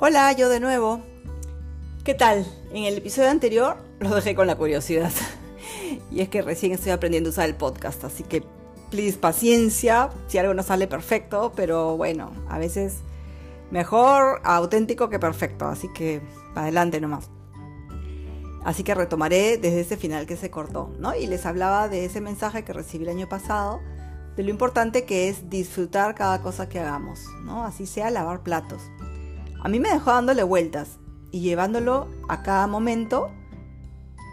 Hola, yo de nuevo. ¿Qué tal? En el episodio anterior lo dejé con la curiosidad. y es que recién estoy aprendiendo a usar el podcast, así que please paciencia, si algo no sale perfecto, pero bueno, a veces mejor auténtico que perfecto, así que adelante nomás. Así que retomaré desde ese final que se cortó, ¿no? Y les hablaba de ese mensaje que recibí el año pasado, de lo importante que es disfrutar cada cosa que hagamos, ¿no? Así sea lavar platos. A mí me dejó dándole vueltas y llevándolo a cada momento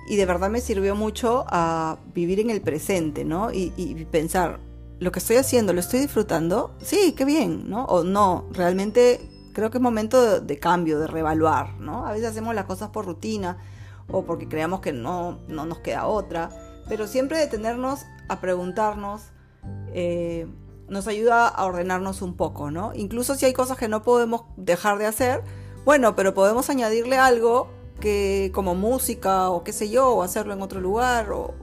y de verdad me sirvió mucho a vivir en el presente, ¿no? Y, pensar, lo que estoy haciendo, ¿lo estoy disfrutando? Sí, qué bien, ¿no? O no, realmente creo que es momento de, cambio, de reevaluar, ¿no? A veces hacemos las cosas por rutina o porque creamos que no, no nos queda otra, pero siempre detenernos a preguntarnos, eh, nos ayuda a ordenarnos un poco, ¿no? Incluso si hay cosas que no podemos dejar de hacer, bueno, pero podemos añadirle algo que como música o qué sé yo, o hacerlo en otro lugar, o,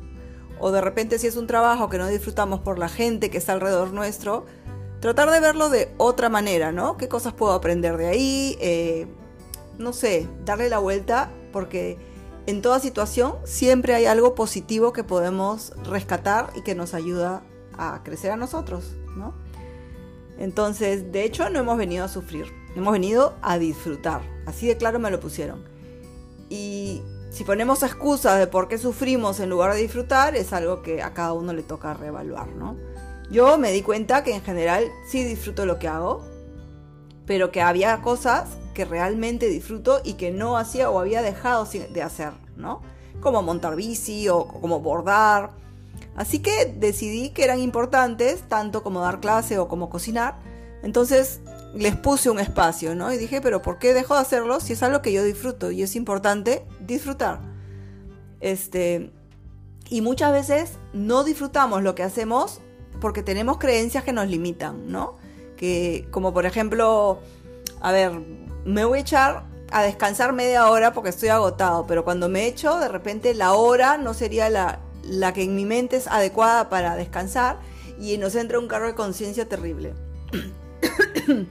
de repente si es un trabajo que no disfrutamos por la gente que está alrededor nuestro, tratar de verlo de otra manera, ¿no? ¿Qué cosas puedo aprender de ahí? Eh, no sé, darle la vuelta porque en toda situación siempre hay algo positivo que podemos rescatar y que nos ayuda a crecer a nosotros. ¿No? Entonces, de hecho, no hemos venido a sufrir, hemos venido a disfrutar. Así de claro me lo pusieron. Y si ponemos excusas de por qué sufrimos en lugar de disfrutar, es algo que a cada uno le toca reevaluar, ¿no? Yo me di cuenta que en general sí disfruto lo que hago, pero que había cosas que realmente disfruto y que no hacía o había dejado de hacer, ¿no? Como montar bici o como bordar Así que decidí que eran importantes, tanto como dar clase o como cocinar. Entonces les puse un espacio, ¿no? Y dije, pero ¿por qué dejo de hacerlo si es algo que yo disfruto? Y es importante disfrutar. Este, y muchas veces no disfrutamos lo que hacemos porque tenemos creencias que nos limitan, ¿no? Que, como por ejemplo, a ver, me voy a echar a descansar media hora porque estoy agotado, pero cuando me echo, de repente la hora no sería la, la que en mi mente es adecuada para descansar y nos entra un carro de conciencia terrible.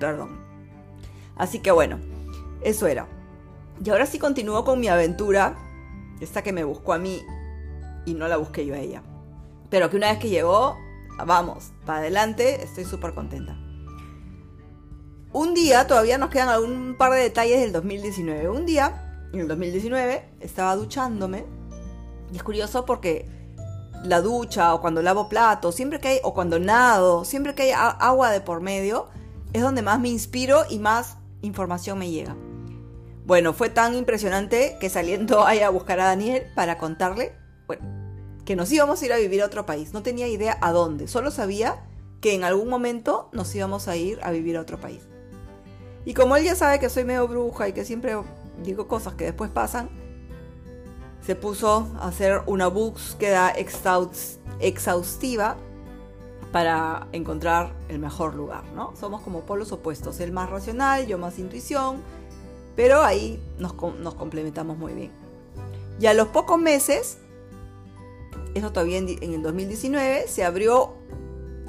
Perdón. Así que bueno, eso era. Y ahora sí continúo con mi aventura, esta que me buscó a mí y no la busqué yo a ella. Pero que una vez que llegó, vamos, para adelante, estoy súper contenta. Un día, todavía nos quedan algún par de detalles del 2019. Un día en el 2019 estaba duchándome y es curioso porque la ducha o cuando lavo platos, siempre que hay, o cuando nado, siempre que hay agua de por medio, es donde más me inspiro y más información me llega. Bueno, fue tan impresionante que saliendo ahí a buscar a Daniel para contarle, bueno, que nos íbamos a ir a vivir a otro país. No tenía idea a dónde, solo sabía que en algún momento nos íbamos a ir a vivir a otro país. Y como él ya sabe que soy medio bruja y que siempre digo cosas que después pasan, se puso a hacer una búsqueda exhaustiva para encontrar el mejor lugar, ¿no? Somos como polos opuestos, él más racional, yo más intuición, pero ahí nos, complementamos muy bien. Y a los pocos meses, eso todavía en, en el 2019, se abrió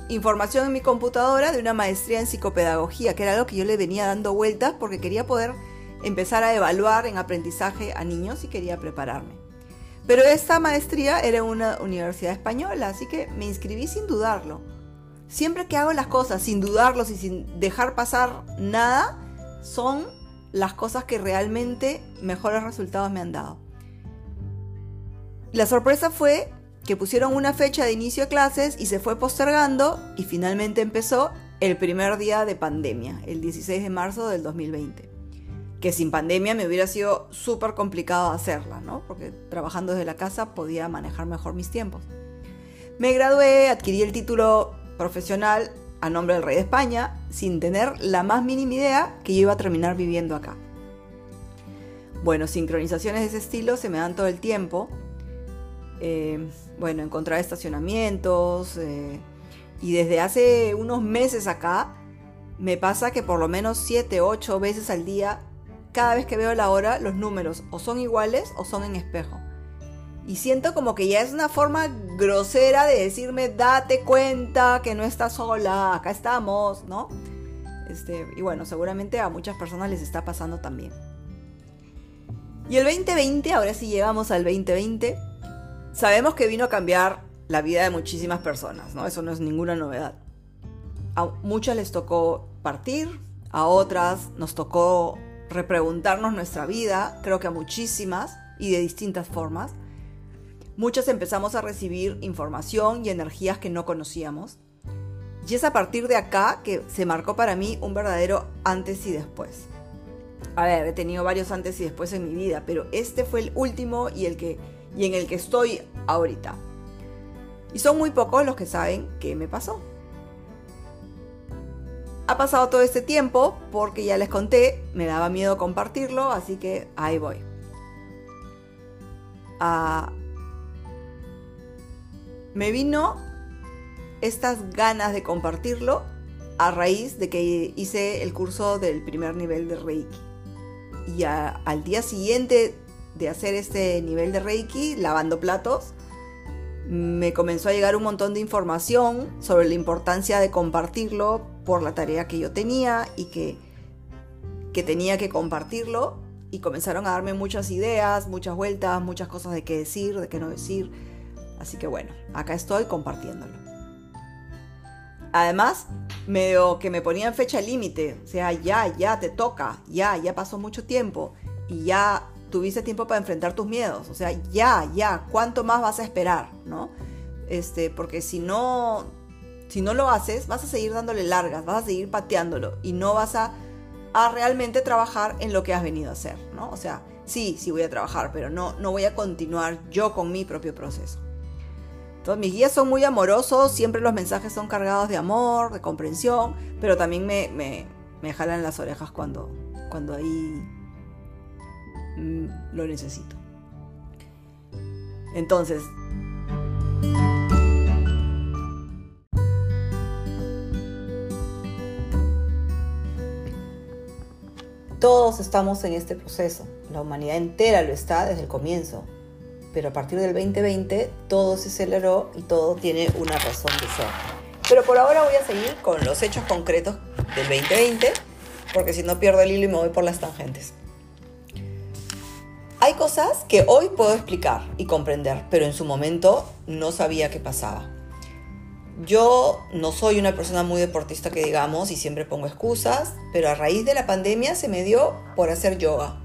información en mi computadora de una maestría en psicopedagogía, que era algo que yo le venía dando vueltas porque quería poder empezar a evaluar en aprendizaje a niños y quería prepararme. Pero esta maestría era una universidad española, así que me inscribí sin dudarlo. Siempre que hago las cosas sin dudarlos y sin dejar pasar nada, son las cosas que realmente mejores resultados me han dado. La sorpresa fue que pusieron una fecha de inicio de clases y se fue postergando y finalmente empezó el primer día de pandemia, el 16 de marzo del 2020 que sin pandemia me hubiera sido súper complicado hacerla, ¿no? Porque trabajando desde la casa podía manejar mejor mis tiempos. Me gradué, adquirí el título profesional a nombre del rey de España, sin tener la más mínima idea que yo iba a terminar viviendo acá. Bueno, sincronizaciones de ese estilo se me dan todo el tiempo. Eh, bueno, encontrar estacionamientos. Eh, y desde hace unos meses acá, me pasa que por lo menos 7, 8 veces al día cada vez que veo la hora, los números o son iguales o son en espejo. Y siento como que ya es una forma grosera de decirme, date cuenta que no estás sola, acá estamos, ¿no? Este, y bueno, seguramente a muchas personas les está pasando también. Y el 2020, ahora sí llegamos al 2020, sabemos que vino a cambiar la vida de muchísimas personas, ¿no? Eso no es ninguna novedad. A muchas les tocó partir, a otras nos tocó repreguntarnos nuestra vida, creo que a muchísimas y de distintas formas. Muchas empezamos a recibir información y energías que no conocíamos. Y es a partir de acá que se marcó para mí un verdadero antes y después. A ver, he tenido varios antes y después en mi vida, pero este fue el último y, el que, y en el que estoy ahorita. Y son muy pocos los que saben qué me pasó. Ha pasado todo este tiempo porque ya les conté, me daba miedo compartirlo, así que ahí voy. Ah, me vino estas ganas de compartirlo a raíz de que hice el curso del primer nivel de Reiki. Y al día siguiente de hacer este nivel de Reiki, lavando platos, me comenzó a llegar un montón de información sobre la importancia de compartirlo por la tarea que yo tenía y que, que tenía que compartirlo. Y comenzaron a darme muchas ideas, muchas vueltas, muchas cosas de qué decir, de qué no decir. Así que bueno, acá estoy compartiéndolo. Además, medio que me ponían fecha límite, o sea, ya, ya te toca, ya, ya pasó mucho tiempo y ya tuviste tiempo para enfrentar tus miedos, o sea, ya, ya, ¿cuánto más vas a esperar, no? Este, porque si no si no lo haces, vas a seguir dándole largas, vas a seguir pateándolo y no vas a, a realmente trabajar en lo que has venido a hacer, ¿no? O sea, sí, sí voy a trabajar, pero no, no voy a continuar yo con mi propio proceso. Entonces, mis guías son muy amorosos, siempre los mensajes son cargados de amor, de comprensión, pero también me, me, me jalan las orejas cuando, cuando ahí mm, lo necesito. Entonces, todos estamos en este proceso, la humanidad entera lo está desde el comienzo, pero a partir del 2020 todo se aceleró y todo tiene una razón de ser. Pero por ahora voy a seguir con los hechos concretos del 2020, porque si no pierdo el hilo y me voy por las tangentes. Hay cosas que hoy puedo explicar y comprender, pero en su momento no sabía qué pasaba. Yo no soy una persona muy deportista que digamos y siempre pongo excusas, pero a raíz de la pandemia se me dio por hacer yoga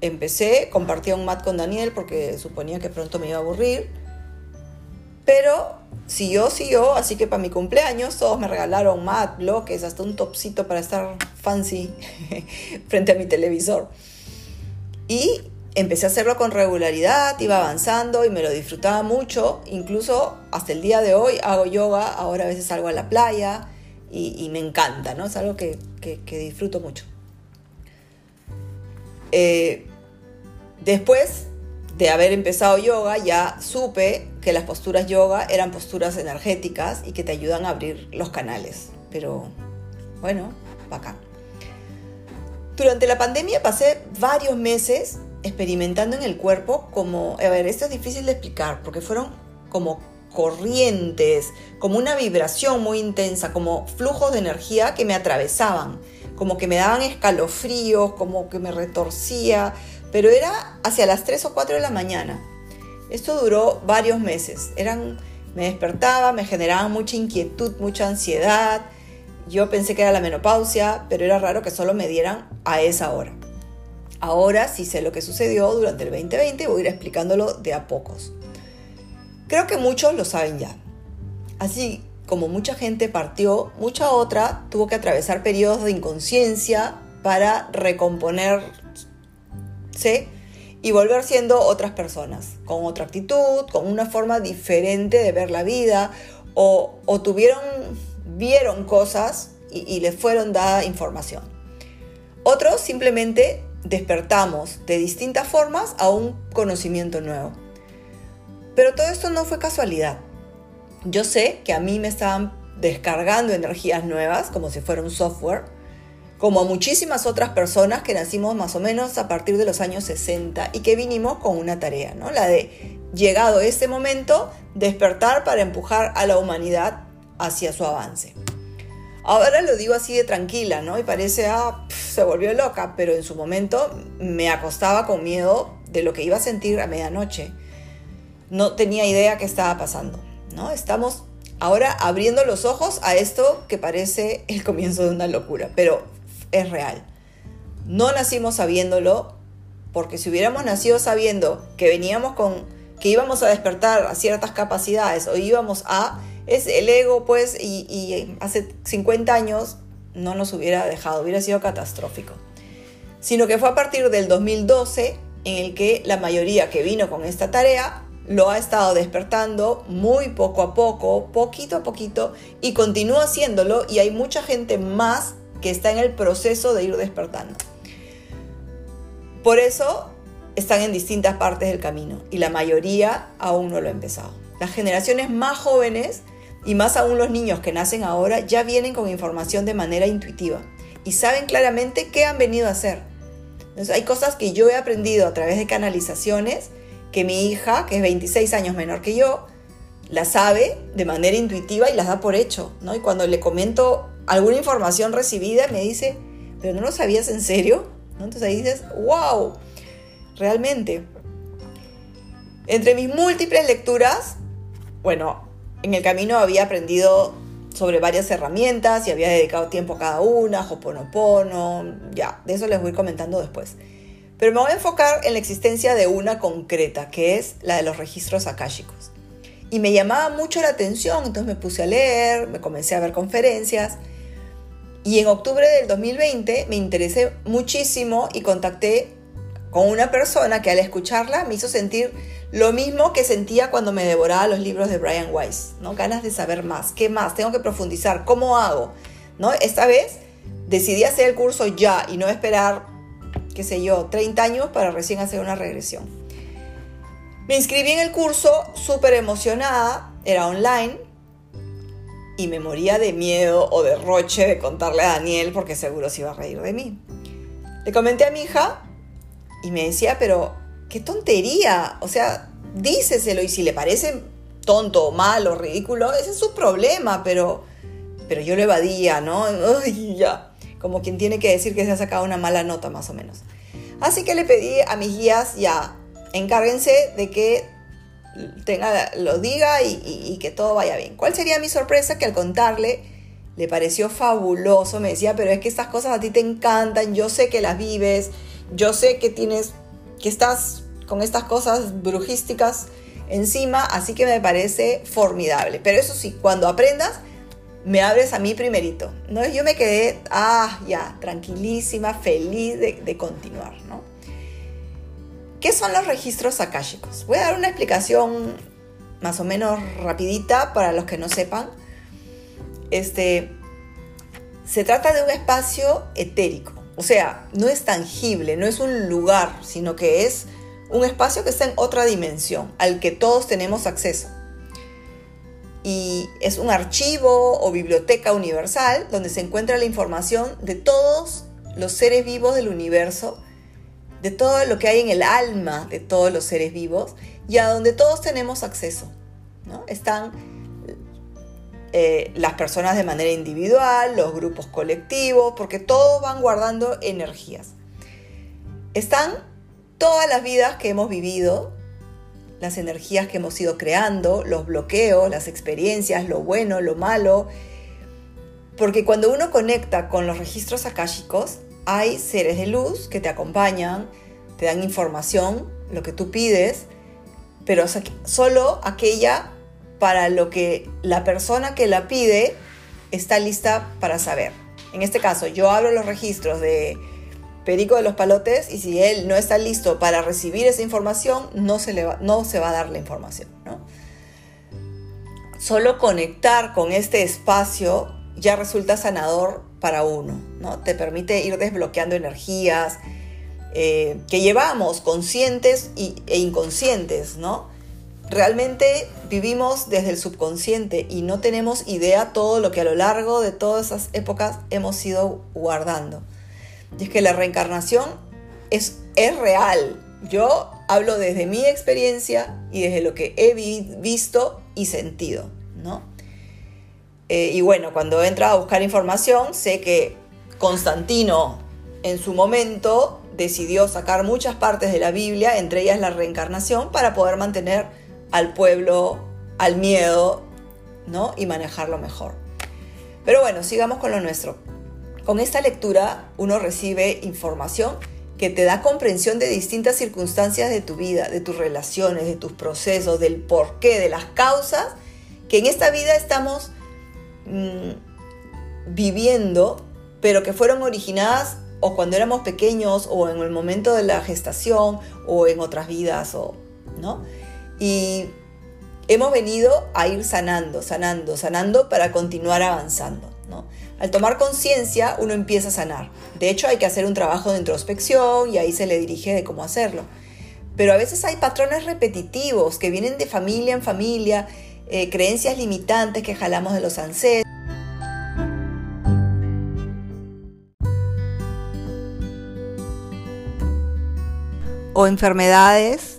empecé, compartía un mat con Daniel porque suponía que pronto me iba a aburrir. Pero siguió, siguió, así que para mi cumpleaños todos me regalaron mat, bloques, hasta un topsito para estar fancy frente a mi televisor. Y empecé a hacerlo con regularidad, iba avanzando y me lo disfrutaba mucho. Incluso hasta el día de hoy hago yoga, ahora a veces salgo a la playa y, me encanta, ¿no? Es algo que, disfruto mucho. Eh, Después de haber empezado yoga, ya supe que las posturas yoga eran posturas energéticas y que te ayudan a abrir los canales. Pero bueno, bacán. Durante la pandemia pasé varios meses experimentando en el cuerpo como, a ver, esto es difícil de explicar porque fueron como corrientes, como una vibración muy intensa, como flujos de energía que me atravesaban, como que me daban escalofríos, como que me retorcía, pero era hacia las 3 o 4 de la mañana. Esto duró varios meses. Eran, me despertaba, me generaba mucha inquietud, mucha ansiedad. Yo pensé que era la menopausia, pero era raro que solo me dieran a esa hora. Ahora sí sé lo que sucedió durante el 2020 y voy a ir explicándolo de a pocos. Creo que muchos lo saben ya. Así como mucha gente partió, mucha otra tuvo que atravesar periodos de inconsciencia para recomponer y volver siendo otras personas, con otra actitud, con una forma diferente de ver la vida, o, tuvieron, vieron cosas y, y les fueron dada información. Otros simplemente despertamos de distintas formas a un conocimiento nuevo. Pero todo esto no fue casualidad. Yo sé que a mí me estaban descargando energías nuevas, como si fuera un software, como muchísimas otras personas que nacimos más o menos a partir de los años 60 y que vinimos con una tarea, ¿no? La de, llegado este momento, despertar para empujar a la humanidad hacia su avance. Ahora lo digo así de tranquila, ¿no? Y parece, ah, se volvió loca, pero en su momento me acostaba con miedo de lo que iba a sentir a medianoche. No tenía idea qué estaba pasando, ¿no? Estamos ahora abriendo los ojos a esto que parece el comienzo de una locura, pero es real. No nacimos sabiéndolo, porque si hubiéramos nacido sabiendo que veníamos con, que íbamos a despertar a ciertas capacidades o íbamos a, es el ego, pues, y, hace 50 años no nos hubiera dejado, hubiera sido catastrófico. Sino que fue a partir del 2012 en el que la mayoría que vino con esta tarea lo ha estado despertando muy poco a poco, poquito a poquito, y continúa haciéndolo y hay mucha gente más que está en el proceso de ir despertando. Por eso están en distintas partes del camino y la mayoría aún no lo ha empezado. Las generaciones más jóvenes y más aún los niños que nacen ahora ya vienen con información de manera intuitiva y saben claramente qué han venido a hacer. Entonces, hay cosas que yo he aprendido a través de canalizaciones que mi hija, que es 26 años menor que yo, la sabe de manera intuitiva y las da por hecho, ¿no? Y cuando le comento alguna información recibida, me dice, pero no lo sabías en serio, entonces ahí dices, wow, realmente. Entre mis múltiples lecturas, bueno, en el camino había aprendido sobre varias herramientas y había dedicado tiempo a cada una, Hoponopono, ya, de eso les voy comentando después. Pero me voy a enfocar en la existencia de una concreta, que es la de los registros akáshicos. Y me llamaba mucho la atención, entonces me puse a leer, me comencé a ver conferencias y en octubre del 2020 me interesé muchísimo y contacté con una persona que al escucharla me hizo sentir lo mismo que sentía cuando me devoraba los libros de Brian Weiss, ¿no? Ganas de saber más, qué más, tengo que profundizar, cómo hago, ¿no? Esta vez decidí hacer el curso ya y no esperar, qué sé yo, 30 años para recién hacer una regresión. Me inscribí en el curso súper emocionada, era online, y me moría de miedo o de roche de contarle a Daniel porque seguro se iba a reír de mí. Le comenté a mi hija y me decía, pero qué tontería, o sea, díceselo y si le parece tonto o malo, ridículo, ese es su problema, pero, pero yo lo evadía, ¿no? ya, como quien tiene que decir que se ha sacado una mala nota más o menos. Así que le pedí a mis guías, ya, encárguense de que tenga, lo diga y, que todo vaya bien. ¿Cuál sería mi sorpresa? Que al contarle le pareció fabuloso, me decía, pero es que estas cosas a ti te encantan, yo sé que las vives, yo sé que tienes, que estás con estas cosas brujísticas encima, así que me parece formidable. Pero eso sí, cuando aprendas, me abres a mí primerito. ¿no? Yo me quedé, ah, ya, tranquilísima, feliz de, de continuar, ¿no? ¿Qué son los registros akáshicos? Voy a dar una explicación más o menos rapidita para los que no sepan. Este, se trata de un espacio etérico, o sea, no es tangible, no es un lugar, sino que es un espacio que está en otra dimensión, al que todos tenemos acceso. Y es un archivo o biblioteca universal donde se encuentra la información de todos los seres vivos del universo de todo lo que hay en el alma de todos los seres vivos y a donde todos tenemos acceso. ¿no? Están eh, las personas de manera individual, los grupos colectivos, porque todos van guardando energías. Están todas las vidas que hemos vivido, las energías que hemos ido creando, los bloqueos, las experiencias, lo bueno, lo malo. Porque cuando uno conecta con los registros akáshicos, hay seres de luz que te acompañan, te dan información, lo que tú pides, pero solo aquella para lo que la persona que la pide está lista para saber. En este caso, yo abro los registros de Perico de los Palotes y si él no está listo para recibir esa información, no se, le va, no se va a dar la información. Solo conectar con este espacio ya resulta sanador para uno, ¿no? Te permite ir desbloqueando energías eh, que llevamos conscientes e inconscientes, ¿no? Realmente vivimos desde el subconsciente y no tenemos idea todo lo que a lo largo de todas esas épocas hemos ido guardando. Y es que la reencarnación es, es real. Yo hablo desde mi experiencia y desde lo que he visto y sentido, ¿no? Eh, y bueno, cuando entra a buscar información, sé que Constantino en su momento decidió sacar muchas partes de la Biblia, entre ellas la reencarnación, para poder mantener al pueblo al miedo ¿no? y manejarlo mejor. Pero bueno, sigamos con lo nuestro. Con esta lectura uno recibe información que te da comprensión de distintas circunstancias de tu vida, de tus relaciones, de tus procesos, del porqué, de las causas que en esta vida estamos mm, viviendo, pero que fueron originadas o cuando éramos pequeños o en el momento de la gestación o en otras vidas o no y hemos venido a ir sanando sanando sanando para continuar avanzando ¿no? al tomar conciencia uno empieza a sanar. De hecho hay que hacer un trabajo de introspección y ahí se le dirige de cómo hacerlo. Pero a veces hay patrones repetitivos que vienen de familia en familia eh, creencias limitantes que jalamos de los ancestros. O enfermedades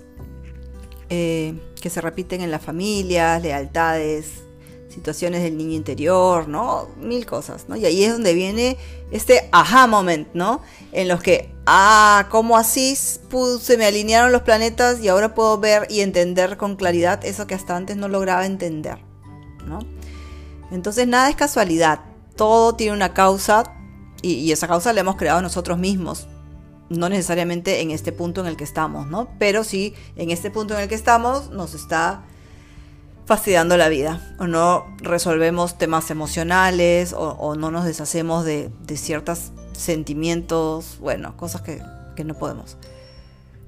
eh, que se repiten en las familias, lealtades, situaciones del niño interior, ¿no? Mil cosas, ¿no? Y ahí es donde viene este aha moment, ¿no? En los que, ah, ¿cómo así se me alinearon los planetas y ahora puedo ver y entender con claridad eso que hasta antes no lograba entender, ¿no? Entonces nada es casualidad, todo tiene una causa y, y esa causa la hemos creado nosotros mismos, no necesariamente en este punto en el que estamos, ¿no? Pero sí, en este punto en el que estamos nos está fastidiando la vida, o no resolvemos temas emocionales, o, no nos deshacemos de, ciertos sentimientos, bueno, cosas que, que no podemos.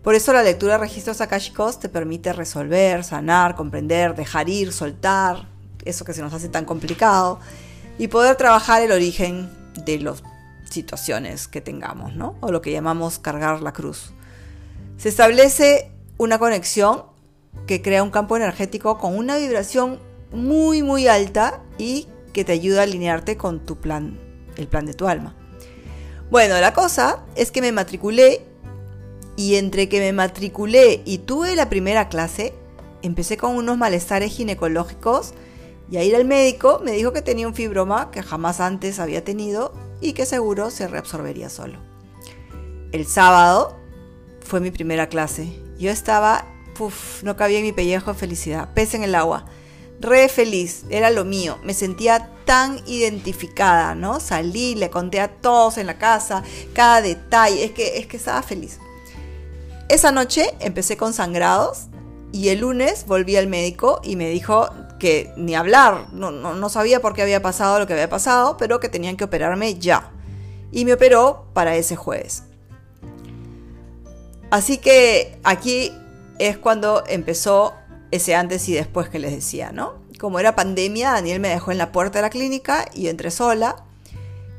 Por eso la lectura de registros akashicos te permite resolver, sanar, comprender, dejar ir, soltar, eso que se nos hace tan complicado, y poder trabajar el origen de los situaciones que tengamos, ¿no? O lo que llamamos cargar la cruz. Se establece una conexión que crea un campo energético con una vibración muy muy alta y que te ayuda a alinearte con tu plan, el plan de tu alma. Bueno, la cosa es que me matriculé y entre que me matriculé y tuve la primera clase, empecé con unos malestares ginecológicos y a ir al médico me dijo que tenía un fibroma que jamás antes había tenido y que seguro se reabsorbería solo. El sábado fue mi primera clase. Yo estaba, puff, no cabía en mi pellejo de felicidad, pez en el agua. Re feliz, era lo mío. Me sentía tan identificada, ¿no? Salí, le conté a todos en la casa, cada detalle, es que, es que estaba feliz. Esa noche empecé con sangrados y el lunes volví al médico y me dijo ni hablar, no, sabía por qué había pasado lo que había pasado, pero que tenían que operarme ya. Y me operó para ese jueves. Así que aquí es cuando empezó ese antes y después que les decía, ¿no? Como era pandemia, Daniel me dejó en la puerta de la clínica y entré sola.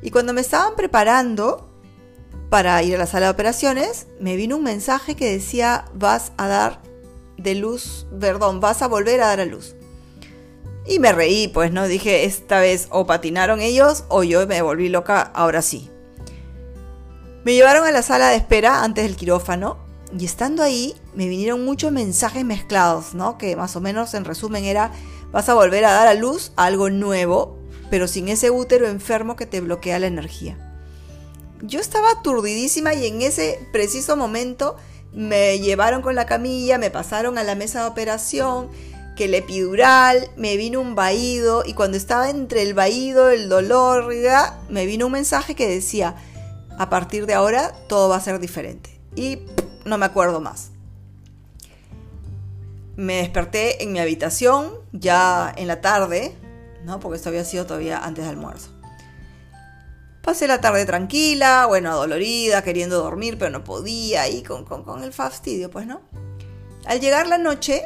Y cuando me estaban preparando para ir a la sala de operaciones, me vino un mensaje que decía, vas a dar de luz, perdón, vas a volver a dar a luz. Y me reí, pues, ¿no? Dije, esta vez o patinaron ellos o yo me volví loca, ahora sí. Me llevaron a la sala de espera antes del quirófano y estando ahí me vinieron muchos mensajes mezclados, ¿no? Que más o menos en resumen era, vas a volver a dar a luz algo nuevo, pero sin ese útero enfermo que te bloquea la energía. Yo estaba aturdidísima y en ese preciso momento me llevaron con la camilla, me pasaron a la mesa de operación, que el epidural, me vino un vaído y cuando estaba entre el vaído, el dolor, me vino un mensaje que decía, a partir de ahora todo va a ser diferente. Y no me acuerdo más. Me desperté en mi habitación ya en la tarde, ¿no? Porque esto había sido todavía antes del almuerzo. Pasé la tarde tranquila, bueno, adolorida, queriendo dormir, pero no podía, y con, con, con el fastidio, pues, ¿no? Al llegar la noche,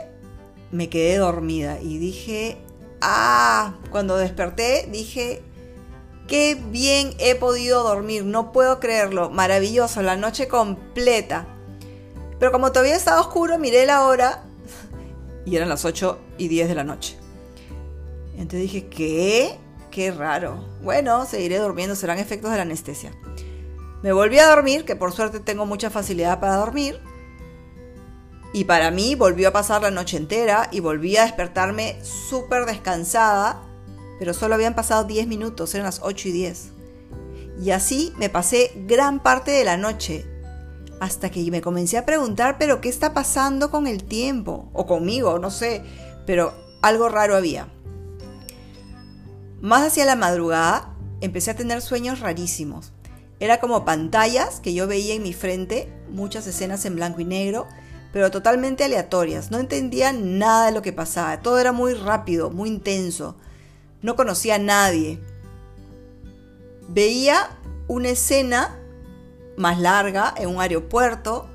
me quedé dormida y dije, ah, cuando desperté dije, qué bien he podido dormir, no puedo creerlo, maravilloso, la noche completa. Pero como todavía estaba oscuro, miré la hora y eran las 8 y 10 de la noche. Entonces dije, ¿qué? Qué raro. Bueno, seguiré durmiendo, serán efectos de la anestesia. Me volví a dormir, que por suerte tengo mucha facilidad para dormir. Y para mí volvió a pasar la noche entera y volví a despertarme súper descansada pero solo habían pasado 10 minutos, eran las 8 y 10. Y así me pasé gran parte de la noche, hasta que me comencé a preguntar, pero ¿qué está pasando con el tiempo? O conmigo, no sé, pero algo raro había. Más hacia la madrugada, empecé a tener sueños rarísimos. Era como pantallas que yo veía en mi frente, muchas escenas en blanco y negro, pero totalmente aleatorias. No entendía nada de lo que pasaba. Todo era muy rápido, muy intenso. No conocía a nadie. Veía una escena más larga en un aeropuerto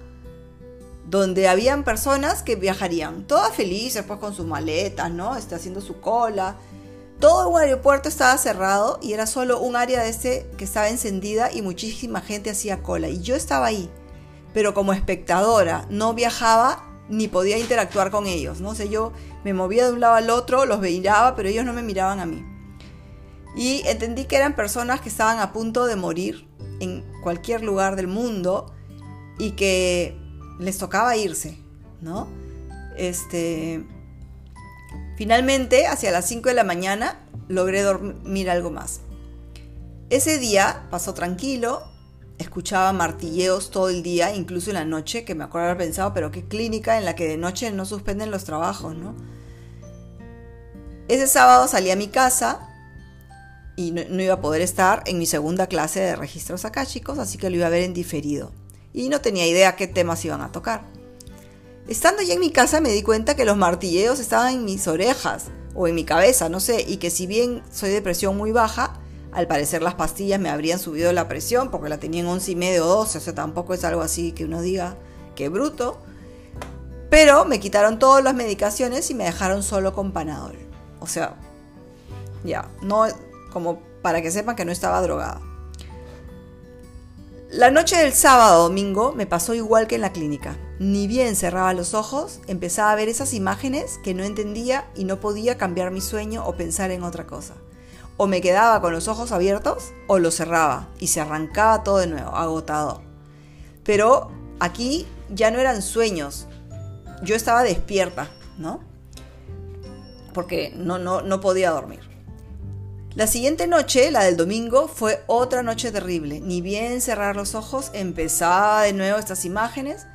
donde habían personas que viajarían, todas felices, pues con sus maletas, ¿no? Está haciendo su cola. Todo un aeropuerto estaba cerrado y era solo un área de ese que estaba encendida y muchísima gente hacía cola. Y yo estaba ahí pero como espectadora, no viajaba ni podía interactuar con ellos, ¿no? sé, yo me movía de un lado al otro, los veía, pero ellos no me miraban a mí. Y entendí que eran personas que estaban a punto de morir en cualquier lugar del mundo y que les tocaba irse, ¿no? Este, finalmente, hacia las 5 de la mañana, logré dormir algo más. Ese día pasó tranquilo, escuchaba martilleos todo el día, incluso en la noche, que me acuerdo haber pensado, pero qué clínica en la que de noche no suspenden los trabajos, ¿no? Ese sábado salí a mi casa y no, iba a poder estar en mi segunda clase de registros chicos, así que lo iba a ver en diferido. Y no tenía idea qué temas iban a tocar. Estando ya en mi casa me di cuenta que los martilleos estaban en mis orejas o en mi cabeza, no sé, y que si bien soy de presión muy baja, al parecer las pastillas me habrían subido la presión porque la tenía en 11 y medio o 12, o sea, tampoco es algo así que uno diga que bruto. Pero me quitaron todas las medicaciones y me dejaron solo con Panadol. O sea, ya, no como para que sepan que no estaba drogada. La noche del sábado domingo me pasó igual que en la clínica. Ni bien cerraba los ojos, empezaba a ver esas imágenes que no entendía y no podía cambiar mi sueño o pensar en otra cosa o me quedaba con los ojos abiertos o lo cerraba y se arrancaba todo de nuevo, agotado. Pero aquí ya no eran sueños, yo estaba despierta, ¿no? Porque no, no, no podía dormir. La siguiente noche, la del domingo, fue otra noche terrible. Ni bien cerrar los ojos, empezaba de nuevo estas imágenes.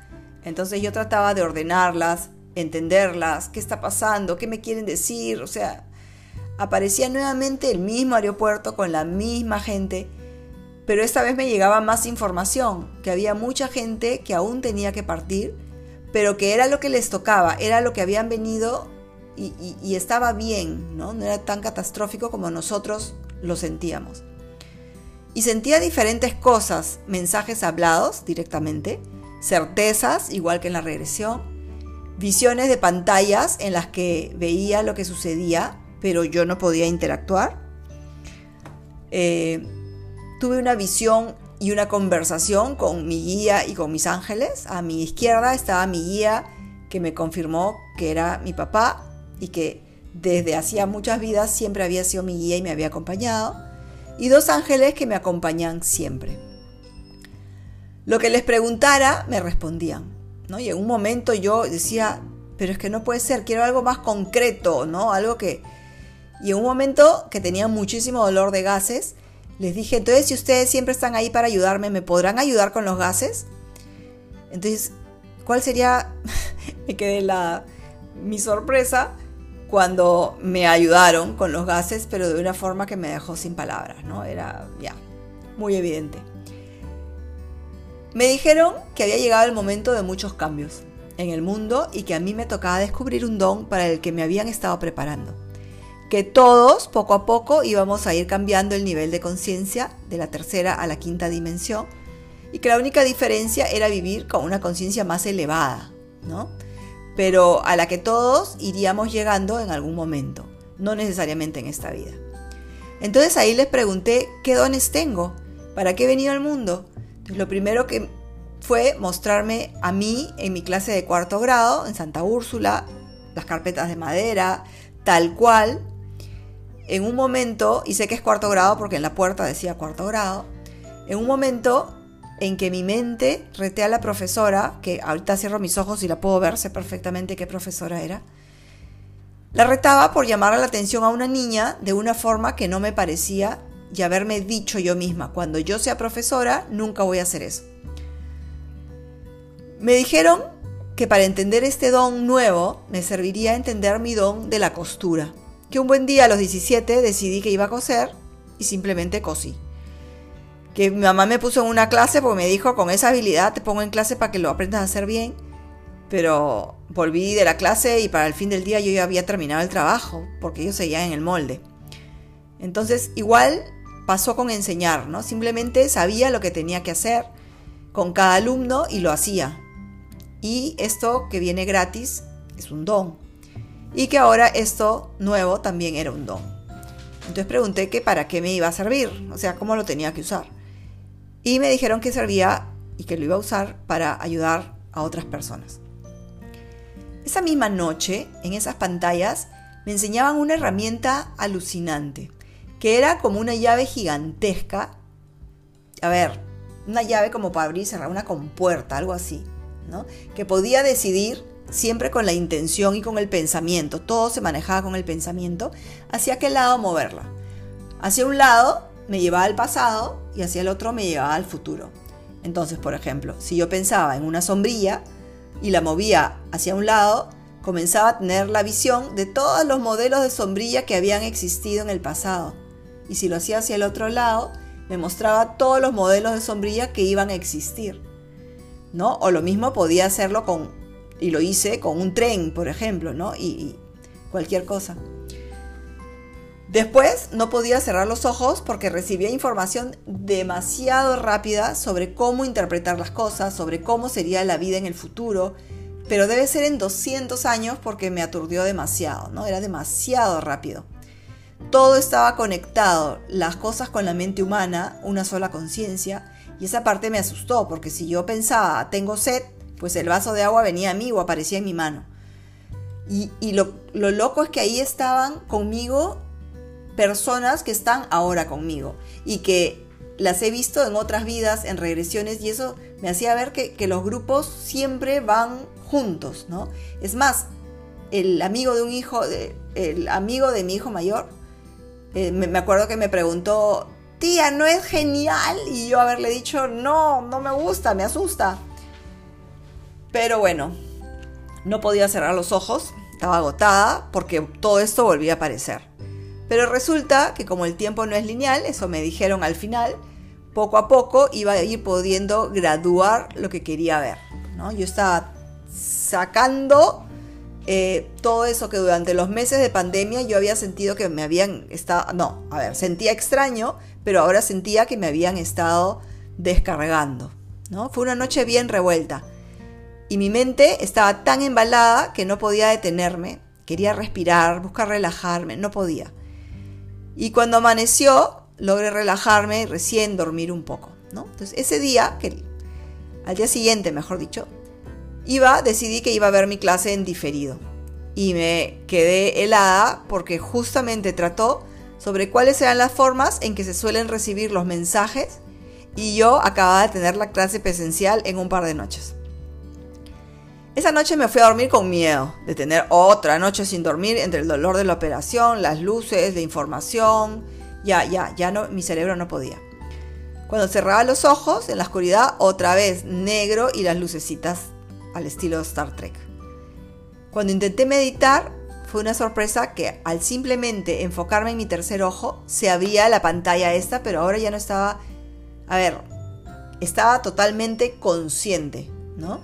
Entonces yo trataba de ordenarlas, entenderlas, qué está pasando, qué me quieren decir, o sea, aparecía nuevamente el mismo aeropuerto con la misma gente, pero esta vez me llegaba más información, que había mucha gente que aún tenía que partir, pero que era lo que les tocaba, era lo que habían venido y, estaba bien, ¿no? no era tan catastrófico como nosotros lo sentíamos. Y sentía diferentes cosas, mensajes hablados directamente, certezas, igual que en la regresión, visiones de pantallas en las que veía lo que sucedía pero yo no podía interactuar. Eh, tuve una visión y una conversación con mi guía y con mis ángeles. A mi izquierda estaba mi guía que me confirmó que era mi papá y que desde hacía muchas vidas siempre había sido mi guía y me había acompañado. Y dos ángeles que me acompañan siempre. Lo que les preguntara me respondían. ¿no? Y en un momento yo decía, pero es que no puede ser, quiero algo más concreto, ¿no? Algo que, y en un momento que tenía muchísimo dolor de gases, les dije, entonces si ustedes siempre están ahí para ayudarme, ¿me podrán ayudar con los gases? Entonces, ¿cuál sería? me quedé la mi sorpresa cuando me ayudaron con los gases, pero de una forma que me dejó sin palabras, ¿no? Era ya muy evidente. Me dijeron que había llegado el momento de muchos cambios en el mundo y que a mí me tocaba descubrir un don para el que me habían estado preparando que todos poco a poco íbamos a ir cambiando el nivel de conciencia de la tercera a la quinta dimensión y que la única diferencia era vivir con una conciencia más elevada, ¿no? Pero a la que todos iríamos llegando en algún momento, no necesariamente en esta vida. Entonces ahí les pregunté qué dones tengo, para qué he venido al mundo. Lo primero que fue mostrarme a mí en mi clase de cuarto grado en Santa Úrsula, las carpetas de madera, tal cual, en un momento, y sé que es cuarto grado porque en la puerta decía cuarto grado, en un momento en que mi mente reté a la profesora, que ahorita cierro mis ojos y la puedo ver, sé perfectamente qué profesora era, La retaba por llamar la atención a una niña de una forma que no me parecía y haberme dicho yo misma, cuando yo sea profesora, nunca voy a hacer eso. Me dijeron que para entender este don nuevo me serviría entender mi don de la costura, que un buen día a los 17 decidí que iba a coser y simplemente cosí. Que mi mamá me puso en una clase porque me dijo, con esa habilidad te pongo en clase para que lo aprendas a hacer bien, pero volví de la clase y para el fin del día yo ya había terminado el trabajo, porque ellos seguían en el molde. Entonces, igual pasó con enseñar, ¿no? Simplemente sabía lo que tenía que hacer con cada alumno y lo hacía. Y esto que viene gratis es un don. Y que ahora esto nuevo también era un don. Entonces pregunté que para qué me iba a servir, o sea, cómo lo tenía que usar. Y me dijeron que servía y que lo iba a usar para ayudar a otras personas. Esa misma noche, en esas pantallas, me enseñaban una herramienta alucinante, que era como una llave gigantesca. A ver, una llave como para abrir y cerrar una compuerta, algo así, ¿no? Que podía decidir siempre con la intención y con el pensamiento. Todo se manejaba con el pensamiento. Hacia qué lado moverla. Hacia un lado me llevaba al pasado y hacia el otro me llevaba al futuro. Entonces, por ejemplo, si yo pensaba en una sombrilla, y la movía hacia un lado, comenzaba a tener la visión de todos los modelos de sombrilla que habían existido en el pasado. Y si lo hacía hacia el otro lado, me mostraba todos los modelos de sombrilla que iban a existir. ¿No? O lo mismo podía hacerlo con, y lo hice con un tren, por ejemplo, ¿no? y, cualquier cosa. Después no podía cerrar los ojos porque recibía información demasiado rápida sobre cómo interpretar las cosas, sobre cómo sería la vida en el futuro, pero debe ser en 200 años porque me aturdió demasiado, ¿no? Era demasiado rápido. Todo estaba conectado, las cosas con la mente humana, una sola conciencia, y esa parte me asustó porque si yo pensaba, tengo sed, pues el vaso de agua venía a mí o aparecía en mi mano. Y, lo, lo loco es que ahí estaban conmigo personas que están ahora conmigo y que las he visto en otras vidas, en regresiones, y eso me hacía ver que, los grupos siempre van juntos, ¿no? Es más, el amigo de un hijo, de, el amigo de mi hijo mayor, eh, me, me, acuerdo que me preguntó, tía, ¿no es genial? Y yo haberle dicho, no, no me gusta, me asusta. Pero bueno, no podía cerrar los ojos, estaba agotada porque todo esto volvía a aparecer. Pero resulta que como el tiempo no es lineal, eso me dijeron al final, poco a poco iba a ir pudiendo graduar lo que quería ver. ¿no? Yo estaba sacando eh, todo eso que durante los meses de pandemia yo había sentido que me habían estado, no, a ver, sentía extraño, pero ahora sentía que me habían estado descargando. ¿no? Fue una noche bien revuelta. Y mi mente estaba tan embalada que no podía detenerme. Quería respirar, buscar relajarme, no podía. Y cuando amaneció, logré relajarme y recién dormir un poco. ¿no? Entonces, ese día, al día siguiente, mejor dicho, iba, decidí que iba a ver mi clase en diferido. Y me quedé helada porque justamente trató sobre cuáles eran las formas en que se suelen recibir los mensajes y yo acababa de tener la clase presencial en un par de noches. Esa noche me fui a dormir con miedo de tener otra noche sin dormir entre el dolor de la operación, las luces, la información. Ya, ya, ya no, mi cerebro no podía. Cuando cerraba los ojos, en la oscuridad, otra vez negro y las lucecitas al estilo Star Trek. Cuando intenté meditar, fue una sorpresa que al simplemente enfocarme en mi tercer ojo, se abría la pantalla esta, pero ahora ya no estaba, a ver, estaba totalmente consciente, ¿no?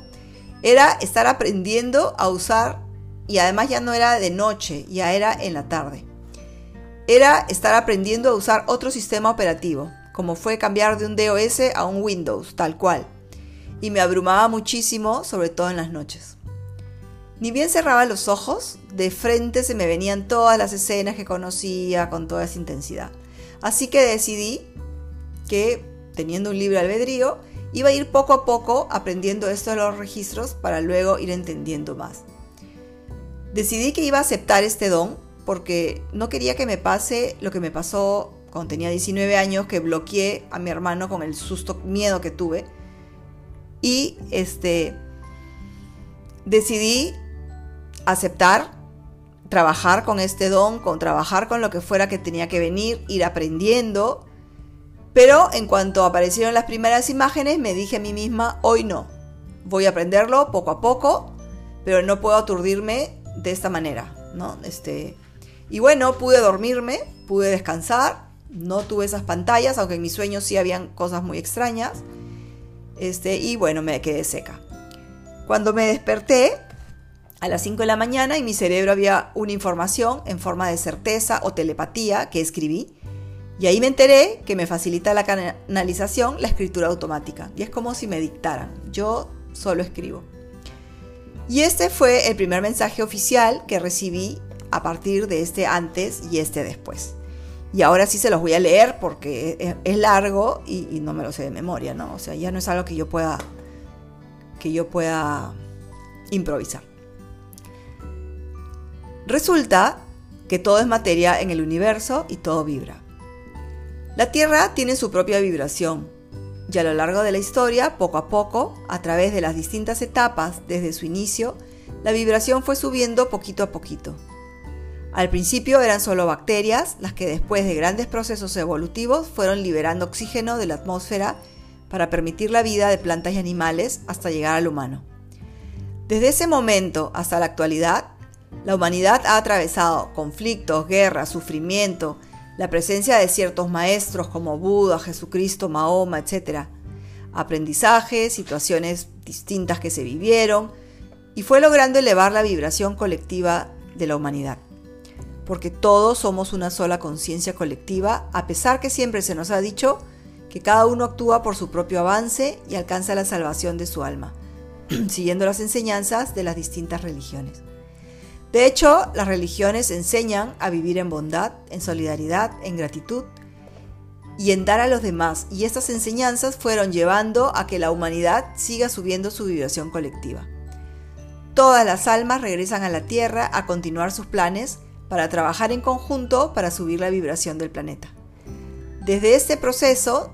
Era estar aprendiendo a usar, y además ya no era de noche, ya era en la tarde. Era estar aprendiendo a usar otro sistema operativo, como fue cambiar de un DOS a un Windows, tal cual. Y me abrumaba muchísimo, sobre todo en las noches. Ni bien cerraba los ojos, de frente se me venían todas las escenas que conocía con toda esa intensidad. Así que decidí que, teniendo un libre albedrío, Iba a ir poco a poco aprendiendo esto de los registros para luego ir entendiendo más. Decidí que iba a aceptar este don porque no quería que me pase lo que me pasó cuando tenía 19 años, que bloqueé a mi hermano con el susto, miedo que tuve. Y este, decidí aceptar trabajar con este don, con trabajar con lo que fuera que tenía que venir, ir aprendiendo. Pero en cuanto aparecieron las primeras imágenes, me dije a mí misma, hoy no. Voy a aprenderlo poco a poco, pero no puedo aturdirme de esta manera, ¿no? Este, y bueno, pude dormirme, pude descansar, no tuve esas pantallas, aunque en mis sueños sí habían cosas muy extrañas. Este, y bueno, me quedé seca. Cuando me desperté, a las 5 de la mañana, en mi cerebro había una información en forma de certeza o telepatía que escribí. Y ahí me enteré que me facilita la canalización la escritura automática. Y es como si me dictaran. Yo solo escribo. Y este fue el primer mensaje oficial que recibí a partir de este antes y este después. Y ahora sí se los voy a leer porque es largo y, no me lo sé de memoria, ¿no? O sea, ya no es algo que yo pueda que yo pueda improvisar. Resulta que todo es materia en el universo y todo vibra. La Tierra tiene su propia vibración y a lo largo de la historia, poco a poco, a través de las distintas etapas desde su inicio, la vibración fue subiendo poquito a poquito. Al principio eran solo bacterias las que después de grandes procesos evolutivos fueron liberando oxígeno de la atmósfera para permitir la vida de plantas y animales hasta llegar al humano. Desde ese momento hasta la actualidad, la humanidad ha atravesado conflictos, guerras, sufrimiento, la presencia de ciertos maestros como Buda, Jesucristo, Mahoma, etc. Aprendizajes, situaciones distintas que se vivieron, y fue logrando elevar la vibración colectiva de la humanidad. Porque todos somos una sola conciencia colectiva, a pesar que siempre se nos ha dicho que cada uno actúa por su propio avance y alcanza la salvación de su alma, siguiendo las enseñanzas de las distintas religiones. De hecho, las religiones enseñan a vivir en bondad, en solidaridad, en gratitud y en dar a los demás, y estas enseñanzas fueron llevando a que la humanidad siga subiendo su vibración colectiva. Todas las almas regresan a la Tierra a continuar sus planes para trabajar en conjunto para subir la vibración del planeta. Desde este proceso,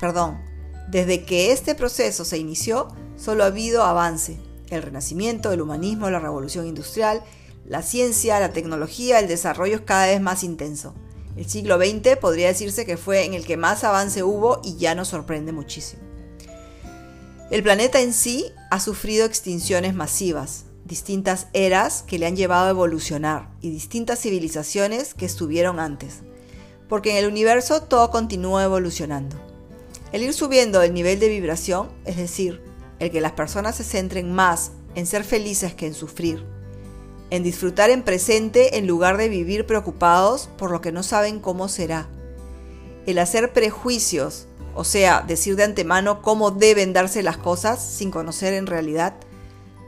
perdón, desde que este proceso se inició, solo ha habido avance. El renacimiento, el humanismo, la revolución industrial, la ciencia, la tecnología, el desarrollo es cada vez más intenso. El siglo XX podría decirse que fue en el que más avance hubo y ya nos sorprende muchísimo. El planeta en sí ha sufrido extinciones masivas, distintas eras que le han llevado a evolucionar y distintas civilizaciones que estuvieron antes, porque en el universo todo continúa evolucionando. El ir subiendo el nivel de vibración, es decir, el que las personas se centren más en ser felices que en sufrir, en disfrutar en presente en lugar de vivir preocupados por lo que no saben cómo será, el hacer prejuicios, o sea, decir de antemano cómo deben darse las cosas sin conocer en realidad,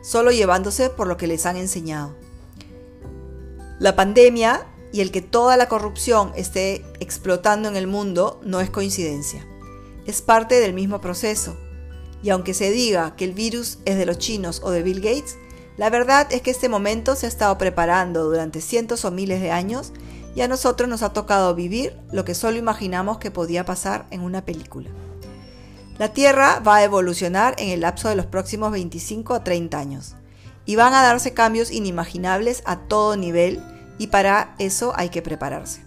solo llevándose por lo que les han enseñado. La pandemia y el que toda la corrupción esté explotando en el mundo no es coincidencia es parte del mismo proceso. Y aunque se diga que el virus es de los chinos o de Bill Gates, la verdad es que este momento se ha estado preparando durante cientos o miles de años y a nosotros nos ha tocado vivir lo que solo imaginamos que podía pasar en una película. La Tierra va a evolucionar en el lapso de los próximos 25 a 30 años y van a darse cambios inimaginables a todo nivel y para eso hay que prepararse.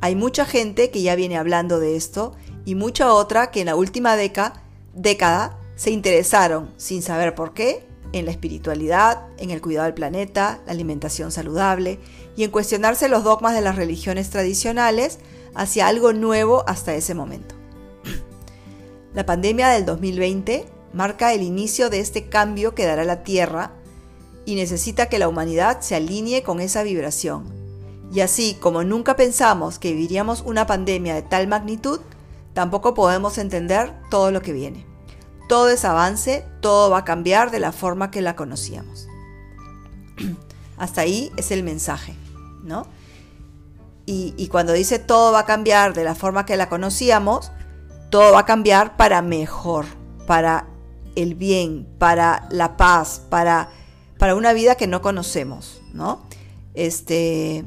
Hay mucha gente que ya viene hablando de esto y mucha otra que en la última década se interesaron, sin saber por qué, en la espiritualidad, en el cuidado del planeta, la alimentación saludable y en cuestionarse los dogmas de las religiones tradicionales hacia algo nuevo hasta ese momento. La pandemia del 2020 marca el inicio de este cambio que dará la Tierra y necesita que la humanidad se alinee con esa vibración. Y así como nunca pensamos que viviríamos una pandemia de tal magnitud, tampoco podemos entender todo lo que viene. Todo es avance, todo va a cambiar de la forma que la conocíamos. Hasta ahí es el mensaje, ¿no? Y, y, cuando dice todo va a cambiar de la forma que la conocíamos, todo va a cambiar para mejor, para el bien, para la paz, para, para una vida que no conocemos, ¿no? Este,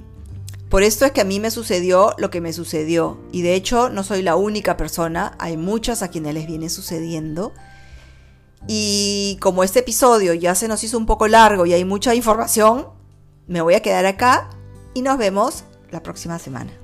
por esto es que a mí me sucedió lo que me sucedió. Y de hecho no soy la única persona, hay muchas a quienes les viene sucediendo. Y como este episodio ya se nos hizo un poco largo y hay mucha información, me voy a quedar acá y nos vemos la próxima semana.